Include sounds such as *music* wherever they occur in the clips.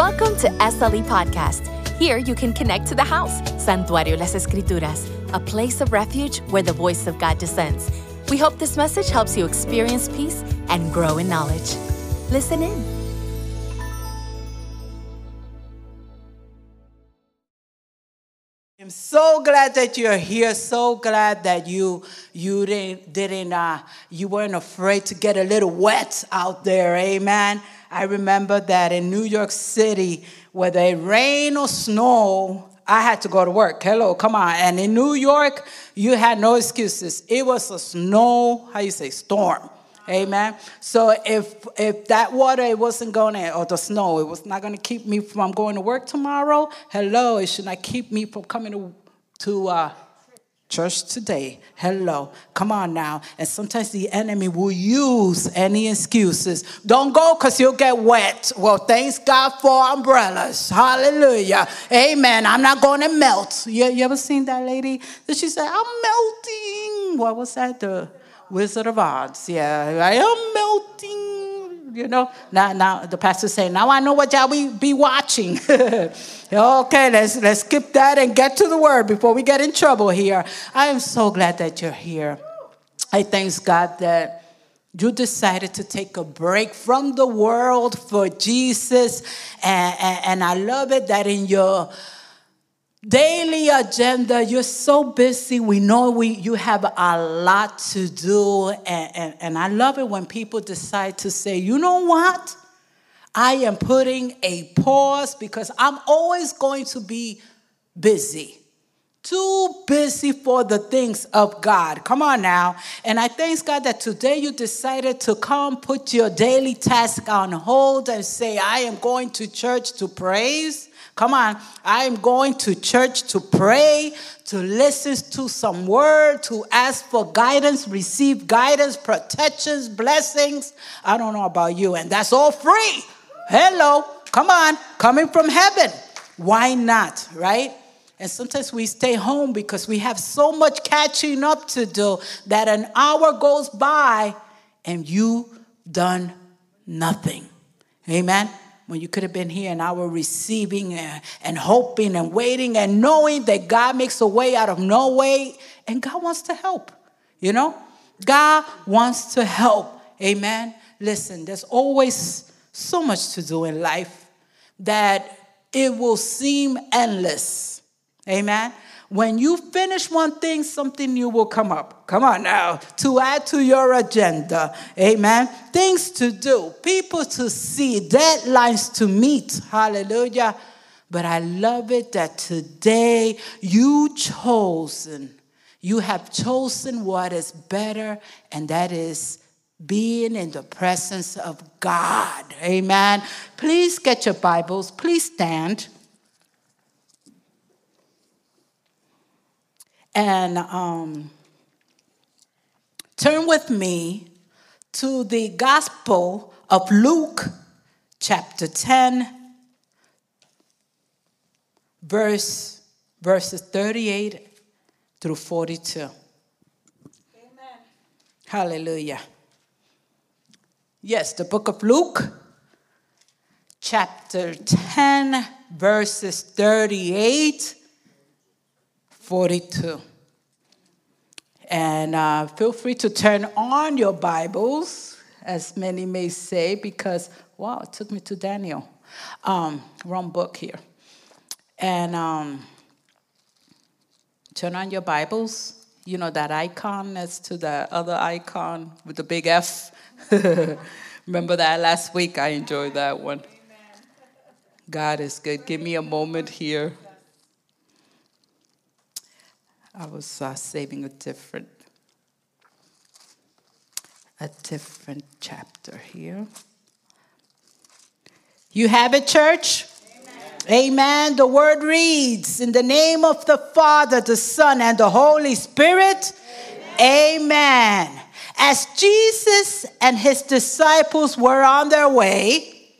Welcome to SLE Podcast. Here you can connect to the house, Santuario Las Escrituras, a place of refuge where the voice of God descends. We hope this message helps you experience peace and grow in knowledge. Listen in. I'm so glad that you're here. So glad that you you didn't didn't uh, you weren't afraid to get a little wet out there. Amen. I remember that in New York City, whether it rain or snow, I had to go to work. Hello, come on. And in New York, you had no excuses. It was a snow, how you say, storm. Amen. So if if that water it wasn't going to, or the snow, it was not going to keep me from going to work tomorrow. Hello, it should not keep me from coming to to uh, church today. Hello, come on now. And sometimes the enemy will use any excuses. Don't go because you'll get wet. Well, thanks God for umbrellas. Hallelujah. Amen. I'm not going to melt. You, you ever seen that lady? She said, I'm melting. What was that? The Wizard of Oz. Yeah, I am melting. You know, now, now the pastor saying, now I know what y'all be, be watching. *laughs* okay, let's let's skip that and get to the word before we get in trouble here. I am so glad that you're here. I thank God that you decided to take a break from the world for Jesus, and, and, and I love it that in your daily agenda you're so busy we know we you have a lot to do and, and, and i love it when people decide to say you know what i am putting a pause because i'm always going to be busy too busy for the things of God. Come on now. And I thank God that today you decided to come put your daily task on hold and say, I am going to church to praise. Come on. I am going to church to pray, to listen to some word, to ask for guidance, receive guidance, protections, blessings. I don't know about you. And that's all free. Hello. Come on. Coming from heaven. Why not? Right? And sometimes we stay home because we have so much catching up to do that an hour goes by and you've done nothing. Amen. When you could have been here and I were receiving and, and hoping and waiting and knowing that God makes a way out of no way and God wants to help. You know? God wants to help. Amen. Listen, there's always so much to do in life that it will seem endless. Amen. When you finish one thing, something new will come up. Come on now, to add to your agenda. Amen. Things to do, people to see, deadlines to meet. Hallelujah. But I love it that today you chosen, you have chosen what is better, and that is being in the presence of God. Amen. Please get your Bibles. Please stand. And um, turn with me to the Gospel of Luke, chapter 10, verse, verses 38 through 42. Amen. Hallelujah. Yes, the book of Luke, chapter 10, verses 38 42. And uh, feel free to turn on your Bibles, as many may say, because, wow, it took me to Daniel. Um, wrong book here. And um, turn on your Bibles. You know that icon next to the other icon with the big F? *laughs* Remember that last week? I enjoyed that one. God is good. Give me a moment here. I was uh, saving a different a different chapter here. You have it, church? Amen. Amen. The word reads In the name of the Father, the Son, and the Holy Spirit. Amen. Amen. As Jesus and his disciples were on their way,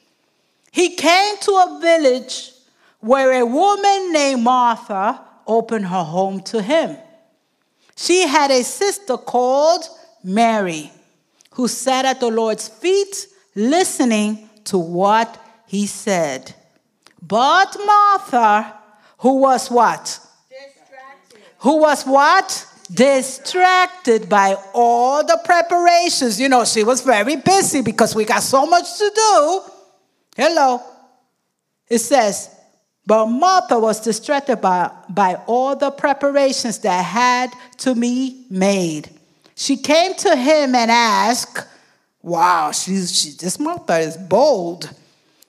he came to a village where a woman named Martha opened her home to him. She had a sister called Mary who sat at the Lord's feet listening to what he said. But Martha, who was what? Distracted. Who was what? Distracted by all the preparations. You know, she was very busy because we got so much to do. Hello. It says, but Martha was distracted by, by all the preparations that had to be made. She came to him and asked, Wow, she's, she, this Martha is bold.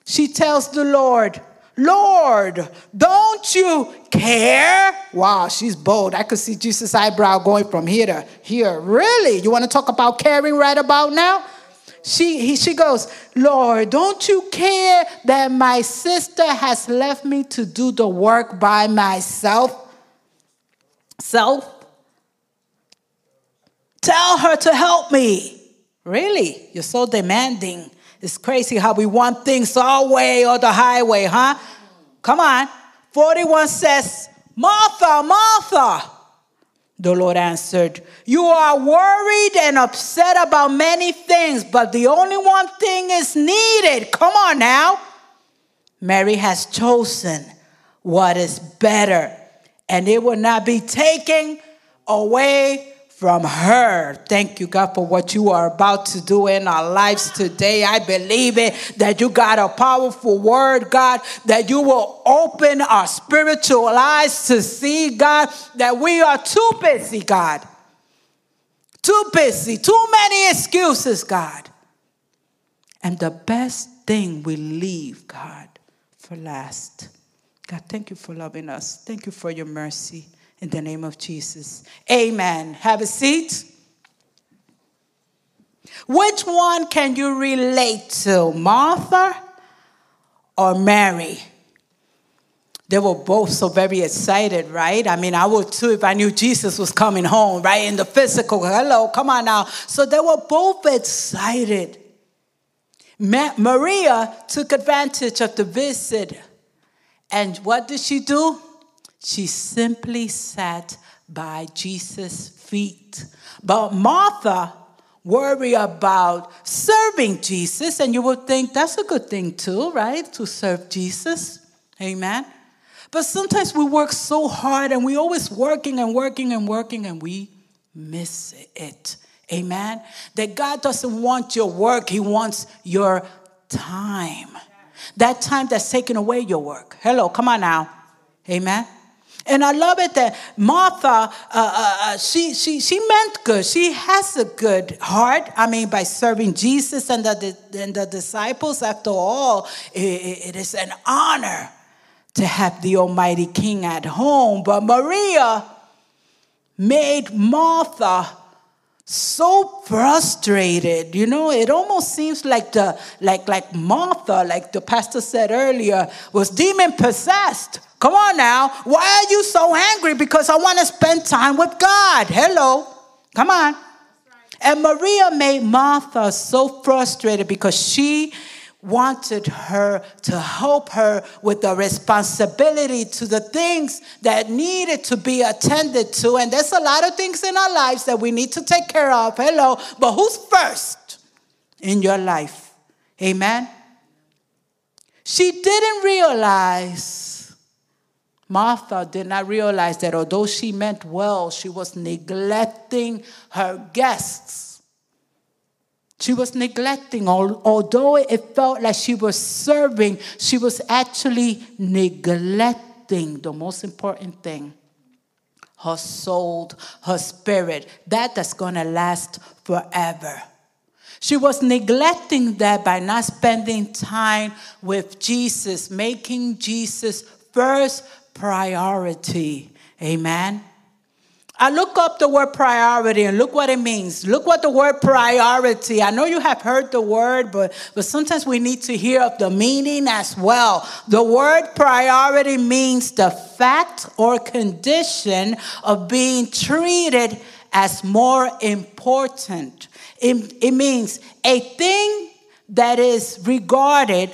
She tells the Lord, Lord, don't you care? Wow, she's bold. I could see Jesus' eyebrow going from here to here. Really? You want to talk about caring right about now? She, he, she goes, Lord, don't you care that my sister has left me to do the work by myself? Self? Tell her to help me. Really? You're so demanding. It's crazy how we want things our way or the highway, huh? Come on. 41 says, Martha, Martha. The Lord answered, You are worried and upset about many things, but the only one thing is needed. Come on now. Mary has chosen what is better, and it will not be taken away from her. Thank you, God, for what you are about to do in our lives today. I believe it that you got a powerful word, God, that you will open our spiritual eyes to see, God, that we are too busy, God. Too busy, too many excuses, God. And the best thing we leave, God, for last. God, thank you for loving us. Thank you for your mercy in the name of Jesus. Amen. Have a seat. Which one can you relate to, Martha or Mary? They were both so very excited, right? I mean, I would too if I knew Jesus was coming home, right? In the physical. Hello, come on now. So they were both excited. Ma- Maria took advantage of the visit. And what did she do? She simply sat by Jesus' feet. But Martha worried about serving Jesus, and you would think that's a good thing too, right? To serve Jesus. Amen. But sometimes we work so hard and we always working and working and working and we miss it. Amen. That God doesn't want your work, He wants your time. That time that's taking away your work. Hello, come on now. Amen. And I love it that Martha, uh, uh, uh, she, she, she meant good. She has a good heart. I mean, by serving Jesus and the, and the disciples, after all, it, it is an honor to have the Almighty King at home. But Maria made Martha so frustrated you know it almost seems like the like like martha like the pastor said earlier was demon possessed Come on now. Why are you so angry? Because I want to spend time with God. Hello. Come on. And Maria made Martha so frustrated because she wanted her to help her with the responsibility to the things that needed to be attended to. And there's a lot of things in our lives that we need to take care of. Hello. But who's first in your life? Amen. She didn't realize Martha did not realize that although she meant well, she was neglecting her guests. She was neglecting, although it felt like she was serving, she was actually neglecting the most important thing her soul, her spirit, that that's going to last forever. She was neglecting that by not spending time with Jesus, making Jesus first priority. Amen. I look up the word priority and look what it means. Look what the word priority. I know you have heard the word, but, but sometimes we need to hear of the meaning as well. The word priority means the fact or condition of being treated as more important. It, it means a thing that is regarded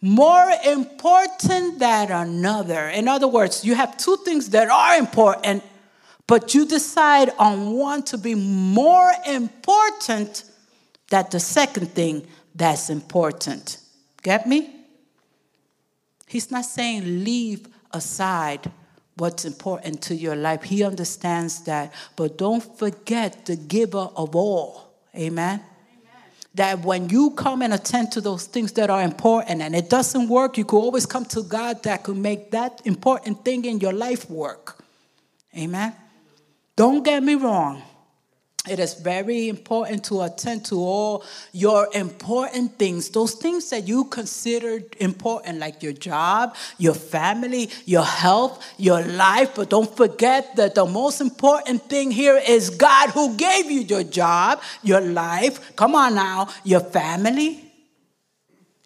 more important than another. In other words, you have two things that are important, but you decide on one to be more important than the second thing that's important. Get me? He's not saying leave aside what's important to your life. He understands that. But don't forget the giver of all. Amen. That when you come and attend to those things that are important and it doesn't work, you could always come to God that could make that important thing in your life work. Amen. Don't get me wrong. It is very important to attend to all your important things, those things that you consider important, like your job, your family, your health, your life. But don't forget that the most important thing here is God who gave you your job, your life. Come on now, your family,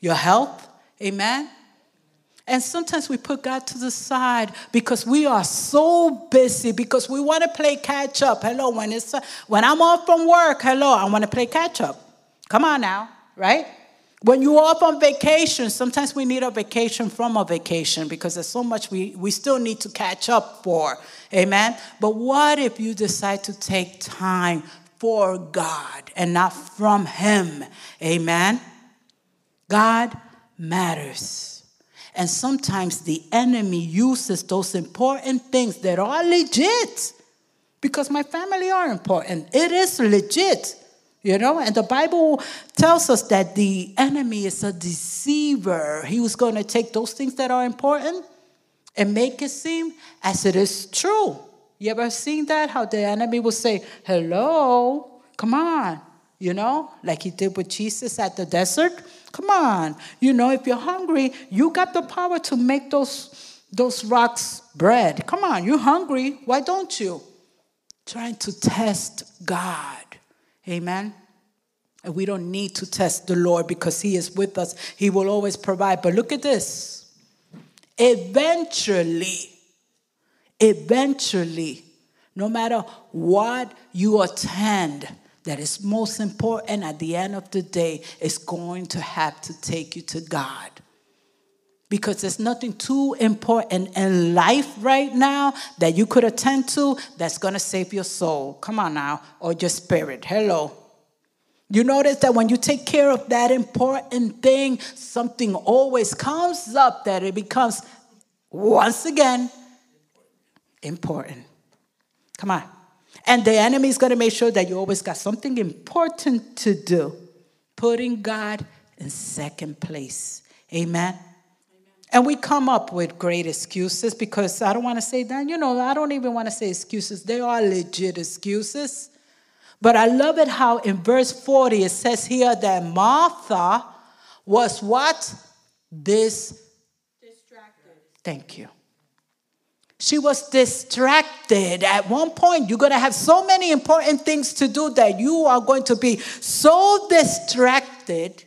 your health. Amen. And sometimes we put God to the side because we are so busy because we want to play catch up. Hello, when it's when I'm off from work, hello, I want to play catch up. Come on now, right? When you're off on vacation, sometimes we need a vacation from a vacation because there's so much we, we still need to catch up for. Amen. But what if you decide to take time for God and not from Him? Amen. God matters. And sometimes the enemy uses those important things that are legit because my family are important. It is legit, you know, and the Bible tells us that the enemy is a deceiver. He was going to take those things that are important and make it seem as it is true. You ever seen that? How the enemy will say, Hello, come on, you know, like he did with Jesus at the desert. Come on. You know, if you're hungry, you got the power to make those, those rocks bread. Come on, you're hungry. Why don't you? Trying to test God. Amen. And we don't need to test the Lord because He is with us. He will always provide. But look at this. Eventually, eventually, no matter what you attend, that is most important at the end of the day is going to have to take you to God. Because there's nothing too important in life right now that you could attend to that's going to save your soul. Come on now, or your spirit. Hello. You notice that when you take care of that important thing, something always comes up that it becomes, once again, important. Come on. And the enemy is going to make sure that you always got something important to do, putting God in second place. Amen. And we come up with great excuses because I don't want to say that, you know, I don't even want to say excuses. They are legit excuses. But I love it how in verse 40 it says here that Martha was what? This distracted. Thank you. She was distracted. At one point, you're going to have so many important things to do that you are going to be so distracted.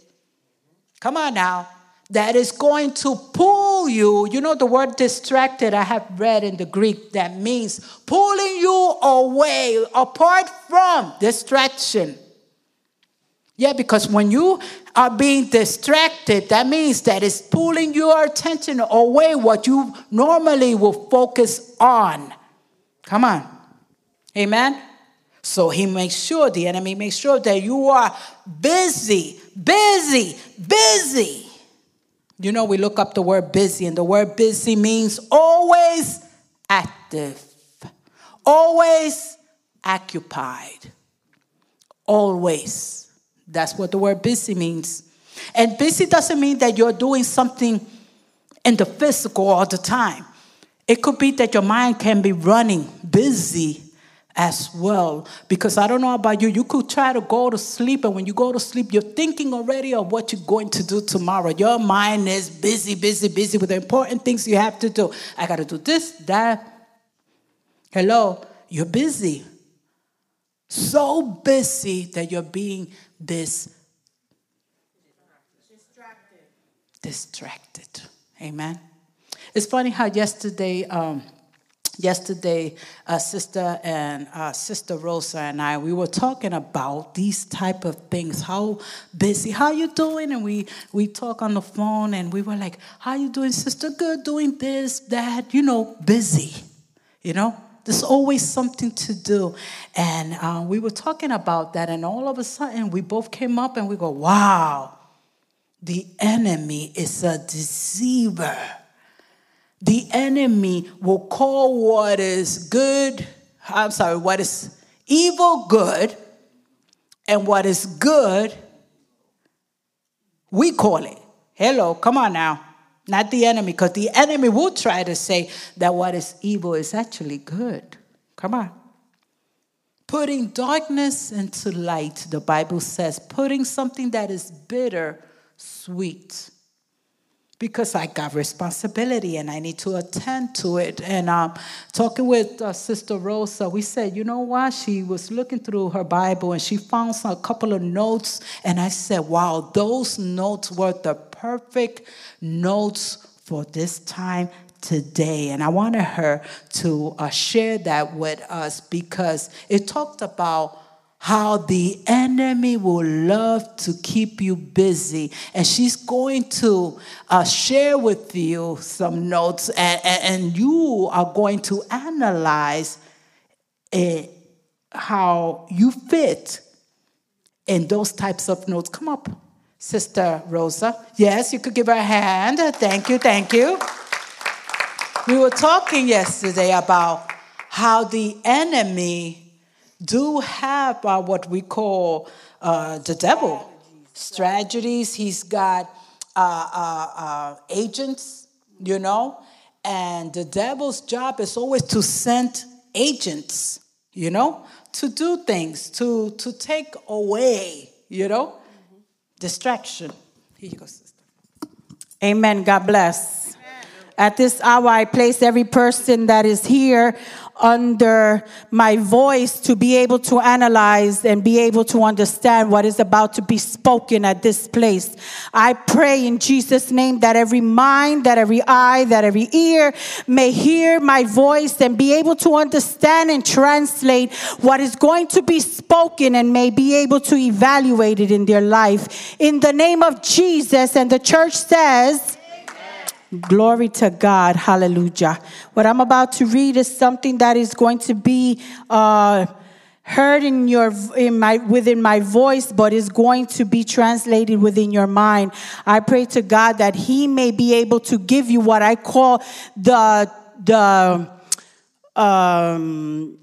Come on now. That is going to pull you. You know, the word distracted, I have read in the Greek, that means pulling you away, apart from distraction. Yeah, because when you are being distracted, that means that it's pulling your attention away what you normally will focus on. Come on. Amen. So he makes sure, the enemy makes sure that you are busy, busy, busy. You know, we look up the word busy, and the word busy means always active, always occupied, always. That's what the word busy means. And busy doesn't mean that you're doing something in the physical all the time. It could be that your mind can be running busy as well. Because I don't know about you, you could try to go to sleep, and when you go to sleep, you're thinking already of what you're going to do tomorrow. Your mind is busy, busy, busy with the important things you have to do. I got to do this, that. Hello, you're busy. So busy that you're being this distracted. distracted. Amen. It's funny how yesterday, um, yesterday, uh, sister and uh, sister Rosa and I, we were talking about these type of things. How busy? How you doing? And we we talk on the phone, and we were like, "How you doing, sister? Good. Doing this, that. You know, busy. You know." There's always something to do. And uh, we were talking about that, and all of a sudden, we both came up and we go, wow, the enemy is a deceiver. the enemy will call what is good, I'm sorry, what is evil good, and what is good, we call it. Hello, come on now. Not the enemy, because the enemy will try to say that what is evil is actually good. Come on. Putting darkness into light, the Bible says, putting something that is bitter, sweet because I got responsibility and I need to attend to it. And um, talking with uh, Sister Rosa, we said, you know what? She was looking through her Bible and she found some, a couple of notes. And I said, wow, those notes were the perfect notes for this time today. And I wanted her to uh, share that with us because it talked about how the enemy will love to keep you busy. And she's going to uh, share with you some notes, and, and, you are going to analyze it, how you fit in those types of notes. Come up, Sister Rosa. Yes, you could give her a hand. Thank you, thank you. We were talking yesterday about how the enemy do have uh, what we call uh, the devil strategies. He's got uh, uh, uh, agents, you know, and the devil's job is always to send agents, you know, to do things, to to take away, you know. Distraction. Here. Amen. God bless. Amen. At this hour, I place every person that is here under my voice to be able to analyze and be able to understand what is about to be spoken at this place. I pray in Jesus' name that every mind, that every eye, that every ear may hear my voice and be able to understand and translate what is going to be spoken and may be able to evaluate it in their life. In the name of Jesus, and the church says, Glory to God. Hallelujah. What I'm about to read is something that is going to be uh, heard in your in my within my voice but is going to be translated within your mind. I pray to God that he may be able to give you what I call the the um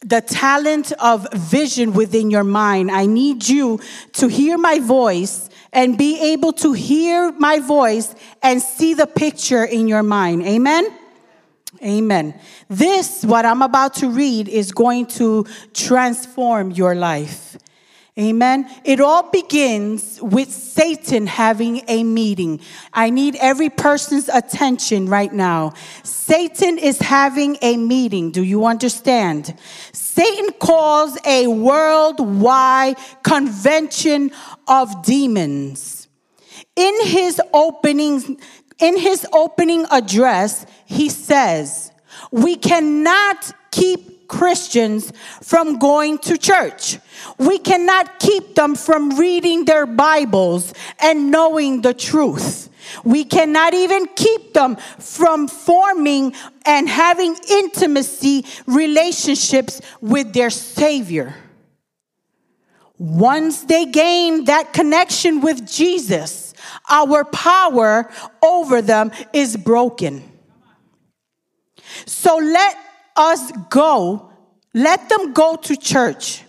the talent of vision within your mind. I need you to hear my voice and be able to hear my voice and see the picture in your mind. Amen? Amen. This, what I'm about to read, is going to transform your life. Amen. It all begins with Satan having a meeting. I need every person's attention right now. Satan is having a meeting. Do you understand? Satan calls a worldwide convention of demons. In his opening, in his opening address, he says, we cannot Christians from going to church. We cannot keep them from reading their Bibles and knowing the truth. We cannot even keep them from forming and having intimacy relationships with their Savior. Once they gain that connection with Jesus, our power over them is broken. So let us go, let them go to church.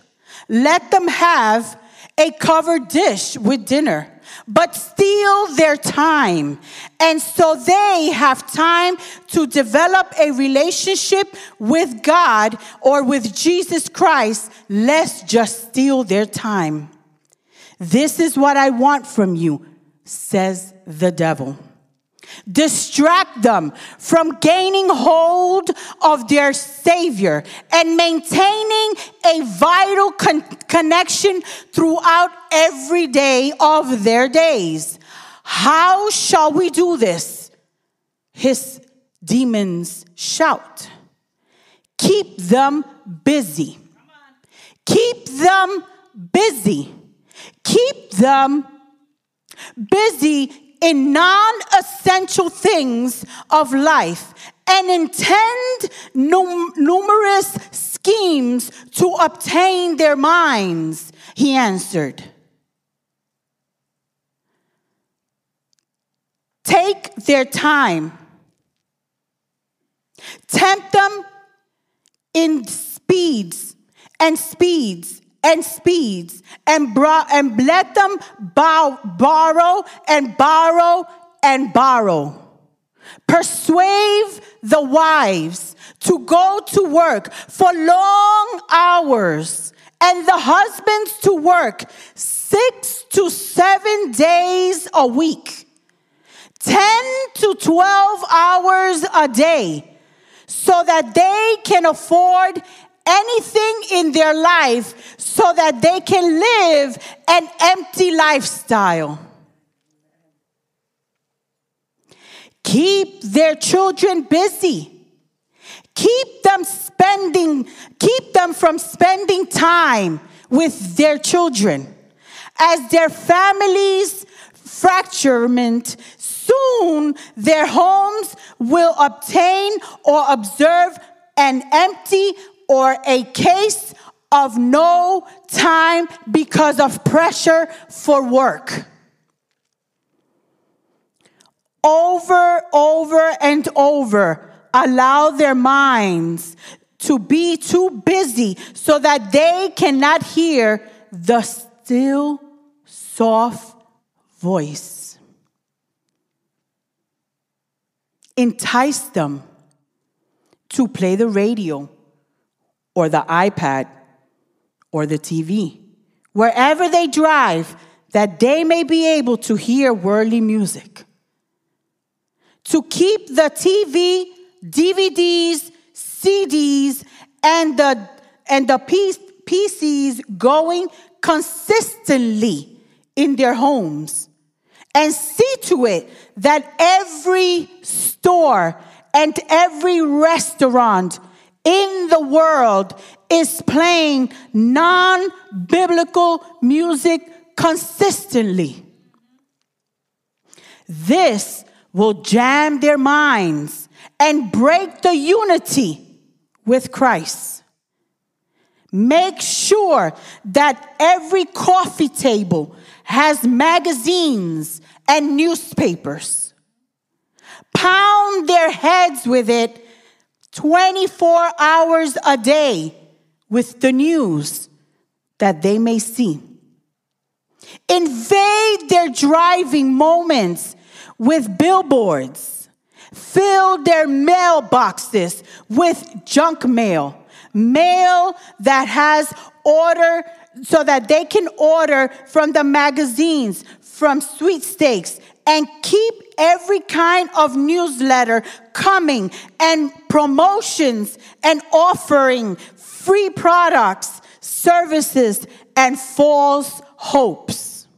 Let them have a covered dish with dinner, but steal their time. And so they have time to develop a relationship with God or with Jesus Christ. Let's just steal their time. This is what I want from you, says the devil. Distract them from gaining hold of their Savior and maintaining a vital con- connection throughout every day of their days. How shall we do this? His demons shout. Keep them busy. Keep them busy. Keep them busy in non essential things of life and intend num- numerous schemes to obtain their minds, he answered. Take their time. Tempt them in speeds and speeds and speeds and, bro- and let them bow, borrow and borrow and borrow. Persuade the wives to go to work for long hours and the husbands to work six to seven days a week, 10 to 12 hours a day, so that they can afford anything in their life so that they can live an empty lifestyle. Keep their children busy. Keep them spending, keep them from spending time with their children. As their families fracturement, soon their homes will obtain or observe an empty or a case of no time because of pressure for work. Over, over, and over, allow their minds to be too busy so that they cannot hear the still, soft voice. Entice them to play the radio or the iPad or the TV, wherever they drive, that they may be able to hear worldly music. To keep the TV, DVDs, CDs, and the, and the PCs going consistently in their homes. And see to it that every store and every restaurant in the world is playing non biblical music consistently. This will jam their minds and break the unity with Christ. Make sure that every coffee table has magazines and newspapers. Pound their heads with it 24 hours a day with the news that they may see. Invade their driving moments with billboards. Fill their mailboxes with junk mail, mail that has order so that they can order from the magazines, from sweepstakes, and keep every kind of newsletter coming and promotions and offering free products, services, and false hopes.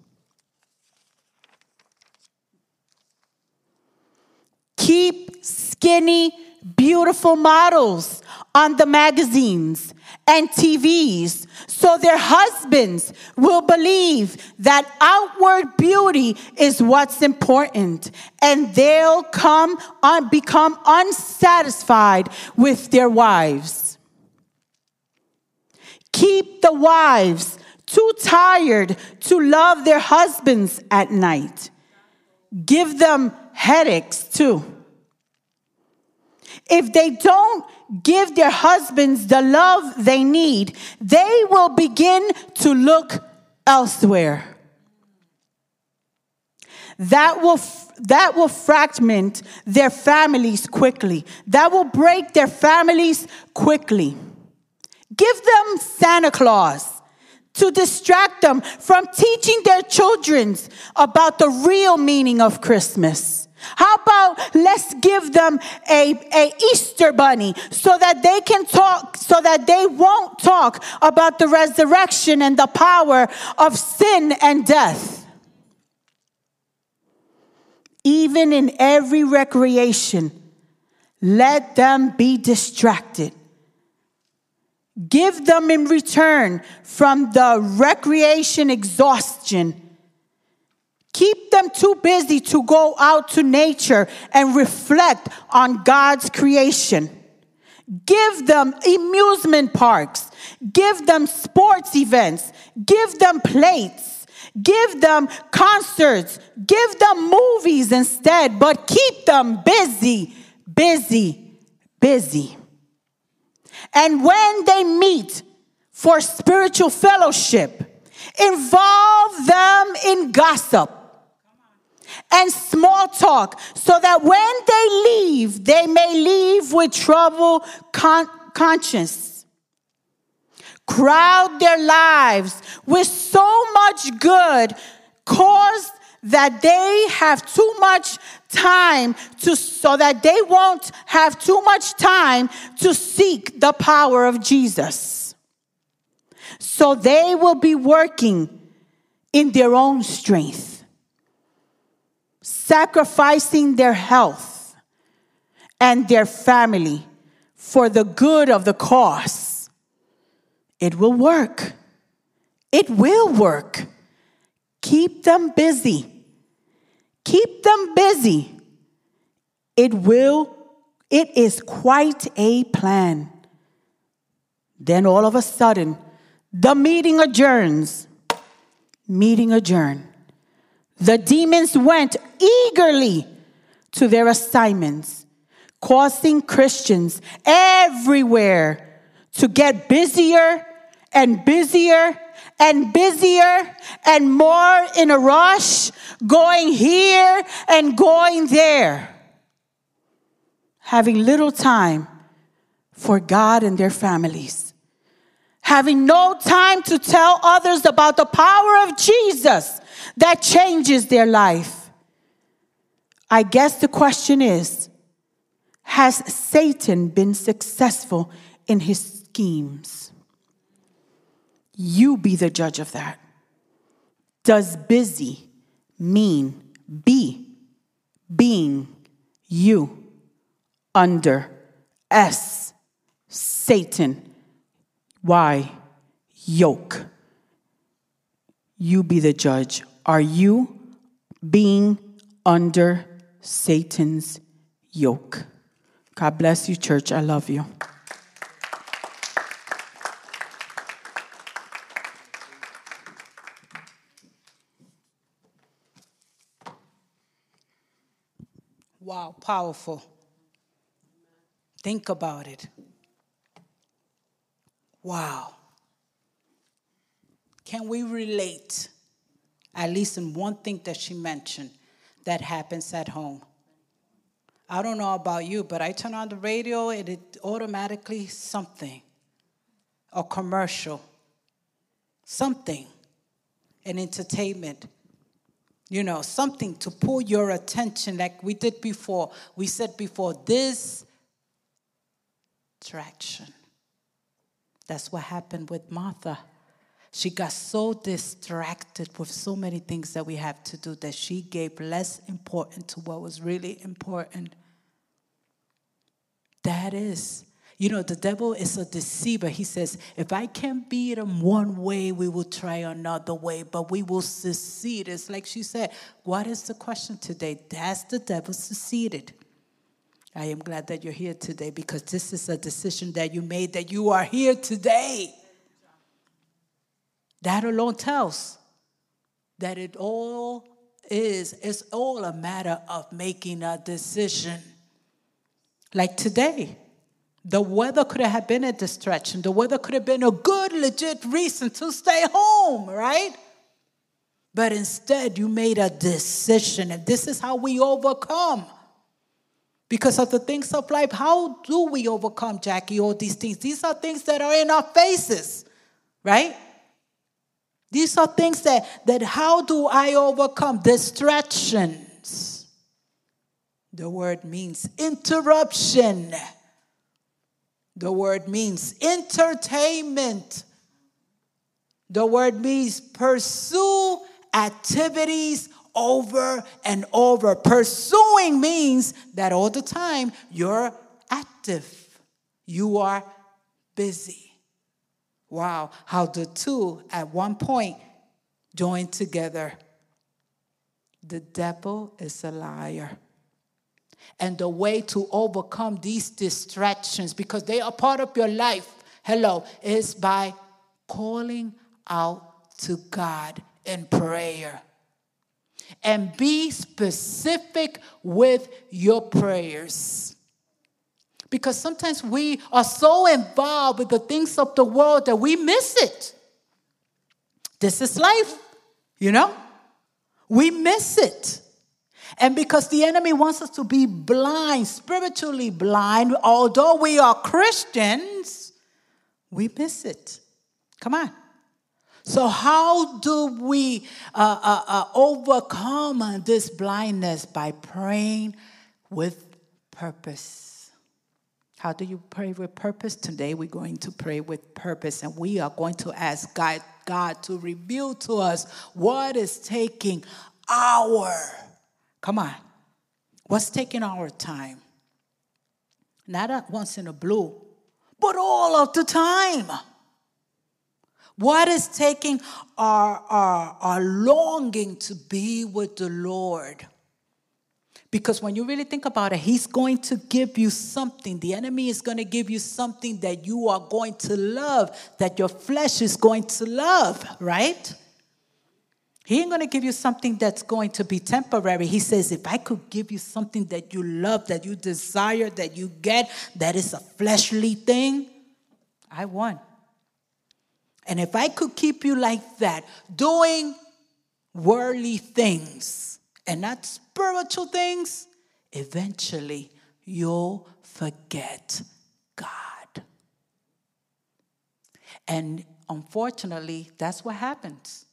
Keep skinny, beautiful models on the magazines and TVs so their husbands will believe that outward beauty is what's important and they'll come on become unsatisfied with their wives. Keep the wives too tired to love their husbands at night. Give them headaches too. If they don't give their husbands the love they need, they will begin to look elsewhere. That will, that will fragment their families quickly. That will break their families quickly. Give them Santa Claus to distract them from teaching their children about the real meaning of Christmas. How about let's give them a, a Easter bunny so that they can talk, so that they won't talk about the resurrection and the power of sin and death. Even in every recreation, let them be distracted. Give them in return from the recreation exhaustion Keep them too busy to go out to nature and reflect on God's creation. Give them amusement parks. Give them sports events. Give them plates. Give them concerts. Give them movies instead, but keep them busy, busy, busy. And when they meet for spiritual fellowship, involve them in gossip and small talk so that when they leave, they may leave with trouble con- conscience. Crowd their lives with so much good, cause that they have too much time to so that they won't have too much time to seek the power of Jesus. So they will be working in their own strength, sacrificing their health and their family for the good of the cause. It will work. It will work. Keep them busy. Keep them busy. It will, it is quite a plan. Then all of a sudden, the meeting adjourns. Meeting adjourned. The demons went eagerly to their assignments, causing Christians everywhere to get busier and busier and busier and more in a rush, going here and going there, having little time for God and their families, having no time to tell others about the power of Jesus that changes their life. I guess the question is Has Satan been successful in his schemes? You be the judge of that. Does busy mean be, being, you, under, S, Satan, Y, yoke? You be the judge. Are you being under Satan's yoke? God bless you, church. I love you. Wow, powerful. Think about it. Wow. Can we relate, at least in one thing that she mentioned, that happens at home? I don't know about you, but I turn on the radio and it automatically something, a commercial, something, an entertainment you know, something to pull your attention, like we did before. We said before, this distraction. That's what happened with Martha. She got so distracted with so many things that we have to do that she gave less importance to what was really important. That is you know, the devil is a deceiver. He says, if I can't beat him one way, we will try another way, but we will succeed. It's like she said, what is the question today? That's the devil succeeded. I am glad that you're here today because this is a decision that you made that you are here today. That alone tells that it all is, it's all a matter of making a decision. Like today, the weather could have been a distraction. The weather could have been a good, legit reason to stay home, right? But instead, you made a decision, and this is how we overcome. Because of the things of life, how do we overcome, Jackie, all these things? These are things that are in our faces, right? These are things that, that how do I overcome? Distractions. The word means interruption. The word means entertainment. The word means pursue activities over and over. Pursuing means that all the time you're active, you are busy. Wow, how the two at one point join together. The devil is a liar and the way to overcome these distractions because they are part of your life, hello, is by calling out to God in prayer. And be specific with your prayers. Because sometimes we are so involved with the things of the world that we miss it. This is life, you know? We miss it. And because the enemy wants us to be blind, spiritually blind, although we are Christians, we miss it. Come on. So, how do we uh, uh, uh, overcome this blindness? By praying with purpose. How do you pray with purpose? Today, we're going to pray with purpose, and we are going to ask God, God to reveal to us what is taking our, come on, what's taking our time? Not once in a blue, but all of the time. What is taking our, our, our longing to be with the Lord? Because when you really think about it, He's going to give you something. The enemy is going to give you something that you are going to love, that your flesh is going to love, right? He ain't going to give you something that's going to be temporary. He says, if I could give you something that you love, that you desire, that you get, that is a fleshly thing, I won. And if I could keep you like that, doing worldly things and not spiritual things, eventually you'll forget God. And unfortunately, that's what happens.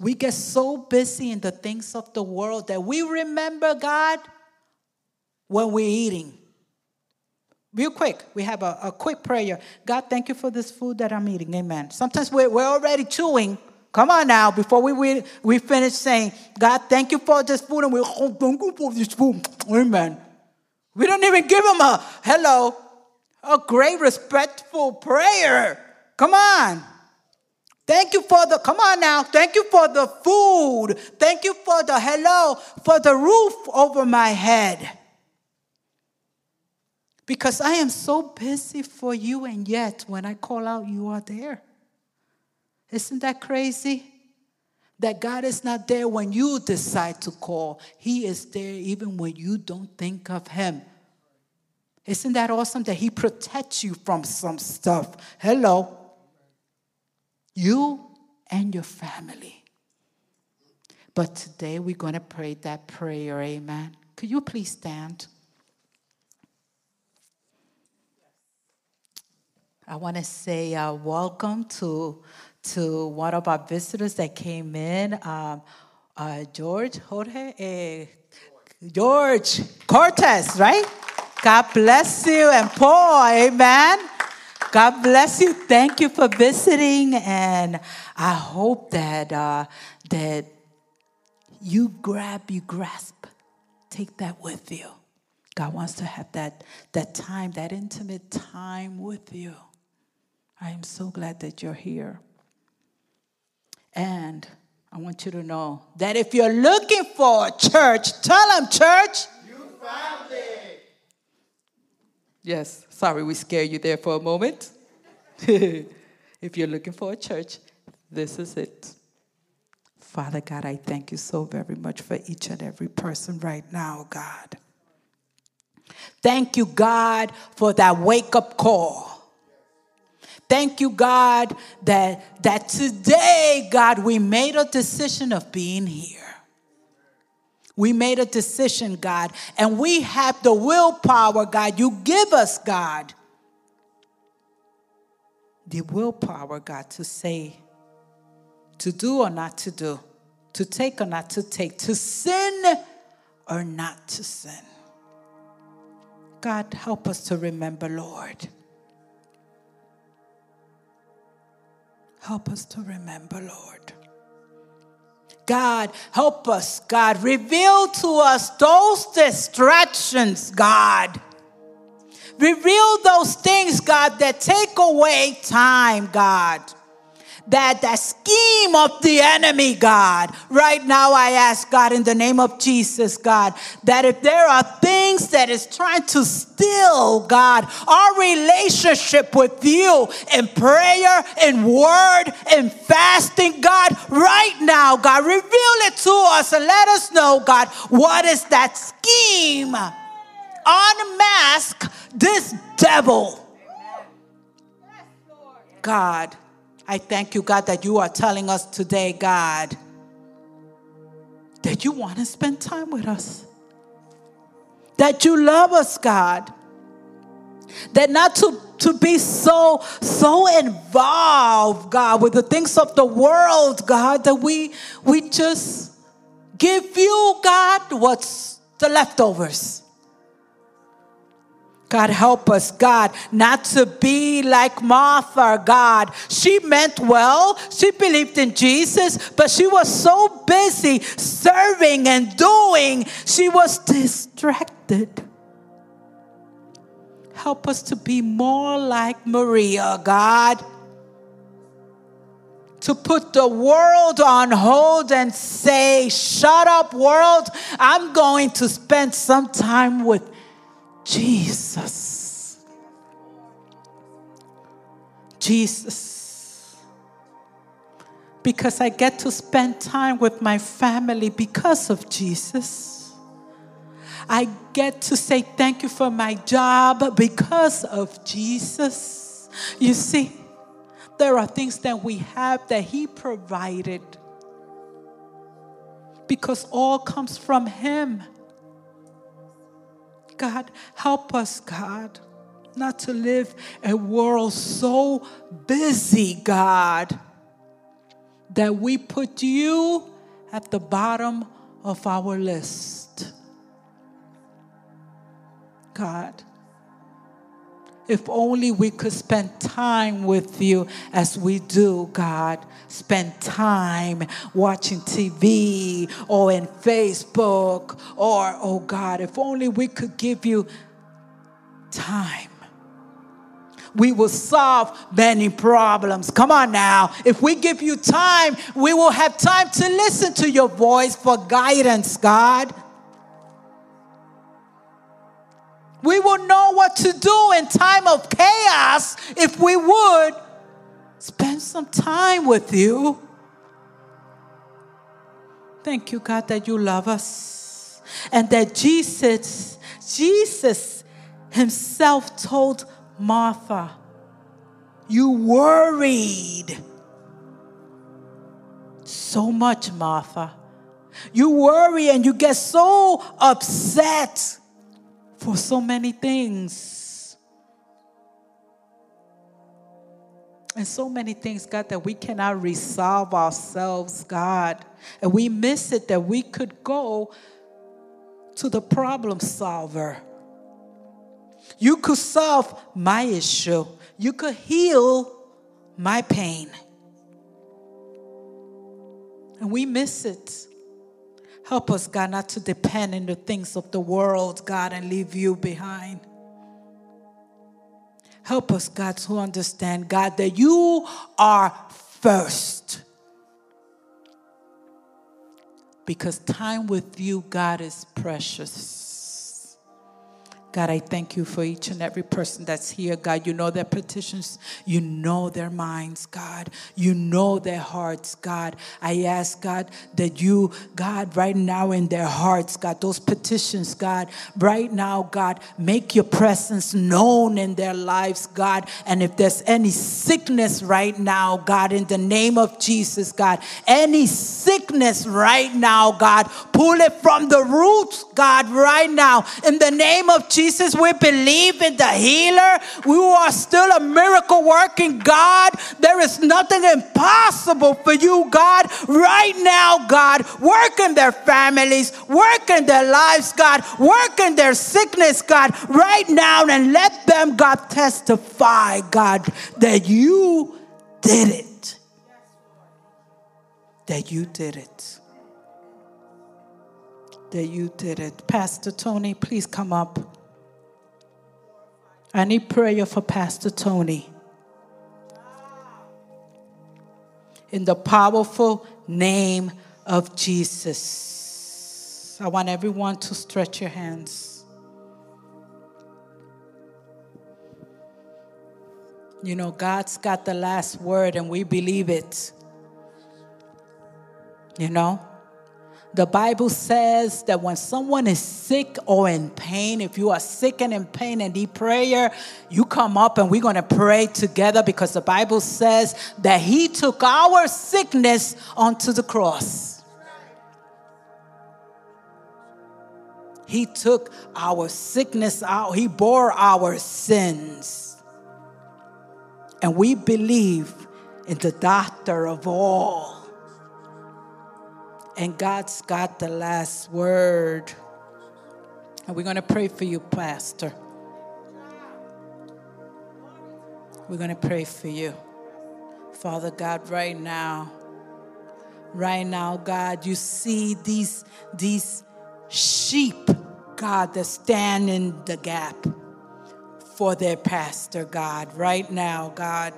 We get so busy in the things of the world that we remember God when we're eating. Real quick, we have a, a quick prayer. God, thank you for this food that I'm eating. Amen. Sometimes we're, we're already chewing. Come on now, before we, we, we finish saying, God, thank you for this food, and we're, oh, thank you for this food. Amen. We don't even give him a hello, a great respectful prayer. Come on. Thank you for the, come on now. Thank you for the food. Thank you for the hello, for the roof over my head because I am so busy for you, and yet when I call out, you are there. Isn't that crazy? That God is not there when you decide to call, He is there even when you don't think of Him. Isn't that awesome that He protects you from some stuff? Hello. You and your family. But today we're going to pray that prayer, amen. Could you please stand? I want to say uh, welcome to, to one of our visitors that came in, um, uh, George, Jorge, eh, George Cortez, right? God bless you and Paul, amen. God bless you. Thank you for visiting, and I hope that uh, that you grab, you grasp, take that with you. God wants to have that that time, that intimate time with you. I am so glad that you're here. And I want you to know that if you're looking for a church, tell them, church. You found it. Yes, sorry we scared you there for a moment. *laughs* if you're looking for a church, this is it. Father God, I thank you so very much for each and every person right now, God. Thank you, God, for that wake up call. Thank you, God, that, that today, God, we made a decision of being here. We made a decision, God, and we have the willpower, God. You give us, God, the willpower, God, to say, to do or not to do, to take or not to take, to sin or not to sin. God, help us to remember, Lord Help us to remember, Lord. God, help us, God. Reveal to us those distractions, God. Reveal those things, God, that take away time, God that that scheme of the enemy, God, right now I ask God in the name of Jesus, God, that if there are things that is trying to steal, God, our relationship with you in prayer, in word, in fasting, God, right now, God, reveal it to us and let us know, God, what is that scheme? Unmask this devil. God, I thank you, God, that you are telling us today, God, that you want to spend time with us. That you love us, God. That not to, to be so, so involved, God, with the things of the world, God, that we we just give you, God, what's the leftovers. God, help us, God, not to be like Martha, God. She meant well. She believed in Jesus, but she was so busy serving and doing, she was distracted. Help us to be more like Maria, God. To put the world on hold and say, Shut up, world. I'm going to spend some time with Jesus. Jesus. Because I get to spend time with my family because of Jesus. I get to say thank you for my job because of Jesus. You see, there are things that we have that He provided because all comes from Him. God, help us, God, not to live a world so busy, God, that we put you at the bottom of our list. God, if only we could spend time with you as we do, God. Spend time watching TV or in Facebook or, oh God, if only we could give you time. We will solve many problems. Come on now. If we give you time, we will have time to listen to your voice for guidance, God. We will know what to do in time of chaos if we would spend some time with you. Thank you, God, that you love us and that Jesus, Jesus himself told Martha, You worried so much, Martha. You worry and you get so upset for so many things. And so many things, God, that we cannot resolve ourselves, God. And we miss it that we could go to the problem solver. You could solve my issue, you could heal my pain. And we miss it. Help us, God, not to depend on the things of the world, God, and leave you behind. Help us, God, to understand, God, that you are first. Because time with you, God, is precious. God, I thank you for each and every person that's here. God, you know their petitions. You know their minds, God. You know their hearts, God. I ask, God, that you, God, right now in their hearts, God, those petitions, God, right now, God, make your presence known in their lives, God. And if there's any sickness right now, God, in the name of Jesus, God, any sickness right now, God, pull it from the roots, God, right now, in the name of Jesus. Jesus, we believe in the healer. We are still a miracle working God. There is nothing impossible for you, God. Right now, God, work in their families, work in their lives, God, work in their sickness, God, right now, and let them, God, testify, God, that you did it. That you did it that you did it. Pastor Tony, please come up. I need prayer for Pastor Tony. In the powerful name of Jesus. I want everyone to stretch your hands. You know, God's got the last word and we believe it. You know? The Bible says that when someone is sick or in pain, if you are sick and in pain and need prayer, you come up and we're going to pray together because the Bible says that He took our sickness onto the cross. He took our sickness out, He bore our sins. And we believe in the doctor of all and God's got the last word. And we're going to pray for you, Pastor. We're going to pray for you. Father God, right now, right now, God, you see these, these sheep, God, that stand in the gap for their pastor, God, right now, God.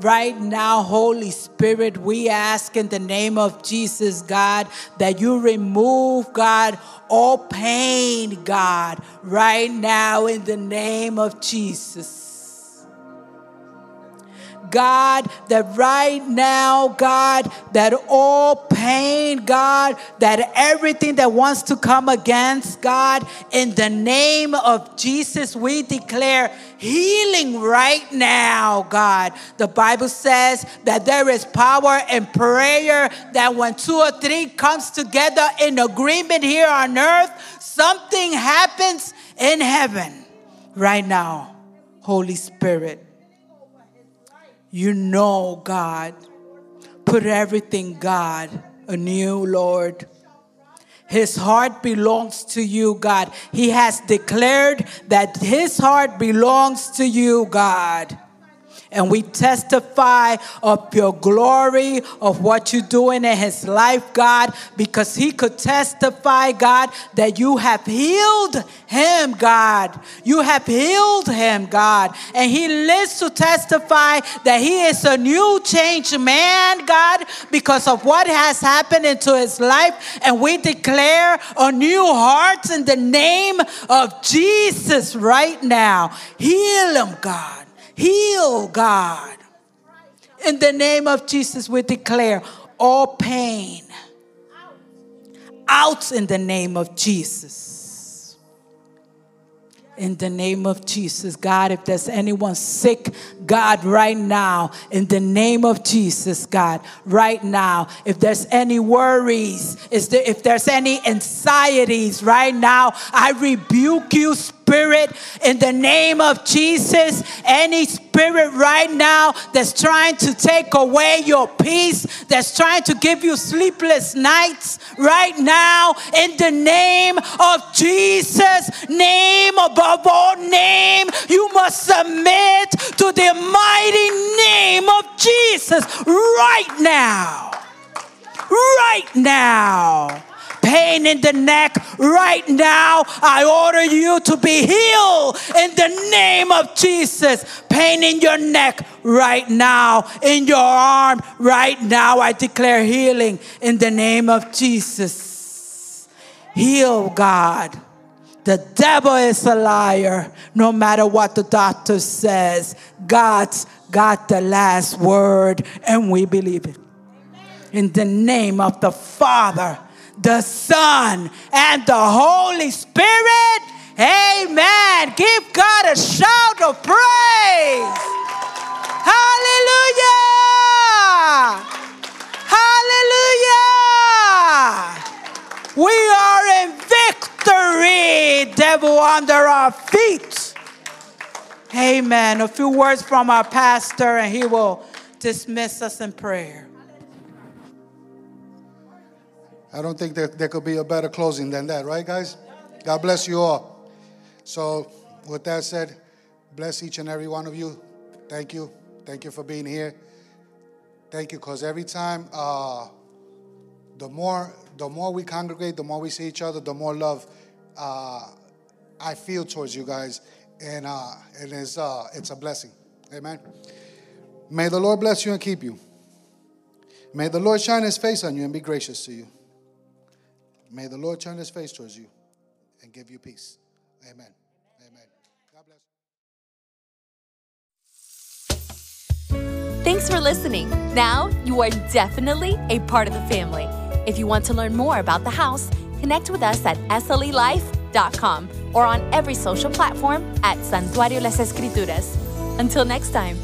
Right now, Holy Spirit, we ask in the name of Jesus, God, that you remove, God, all pain, God, right now in the name of Jesus. God, that right now, God, that all pain, God, that everything that wants to come against, God, in the name of Jesus, we declare healing right now, God. The Bible says that there is power in prayer, that when two or three comes together in agreement here on earth, something happens in heaven right now. Holy Spirit. You know, God. Put everything, God, anew, Lord. His heart belongs to you, God. He has declared that his heart belongs to you, God. And we testify of your glory, of what you're doing in his life, God, because he could testify, God, that you have healed him, God. You have healed him, God. And he lives to testify that he is a new changed man, God, because of what has happened into his life. And we declare a new heart in the name of Jesus right now. Heal him, God. Heal, God. In the name of Jesus, we declare all pain out in the name of Jesus. In the name of Jesus, God, if there's anyone sick, God, right now, in the name of Jesus, God, right now, if there's any worries, there, if there's any anxieties, right now, I rebuke you spirit in the name of Jesus. Any spirit right now that's trying to take away your peace, that's trying to give you sleepless nights right now in the name of Jesus, name above all name, you must submit to the mighty name of Jesus right now. Right now pain in the neck right now, I order you to be healed in the name of Jesus. Pain in your neck right now, in your arm right now, I declare healing in the name of Jesus. Heal, God. The devil is a liar, no matter what the doctor says. God's got the last word, and we believe it. In the name of the Father the Son, and the Holy Spirit. Amen. Give God a shout of praise. Hallelujah. Hallelujah. We are in victory, devil under our feet. Amen. A few words from our pastor, and he will dismiss us in prayer. I don't think there, there could be a better closing than that, right, guys? God bless you all. So, with that said, bless each and every one of you. Thank you. Thank you for being here. Thank you, because every time, uh, the more the more we congregate, the more we see each other, the more love uh, I feel towards you guys, and uh, it is uh, it's a blessing. Amen. May the Lord bless you and keep you. May the Lord shine His face on you and be gracious to you. May the Lord turn his face towards you and give you peace. Amen. Amen. God bless. Thanks for listening. Now you are definitely a part of the family. If you want to learn more about the house, connect with us at slelife.com or on every social platform at Santuario Las Escrituras. Until next time.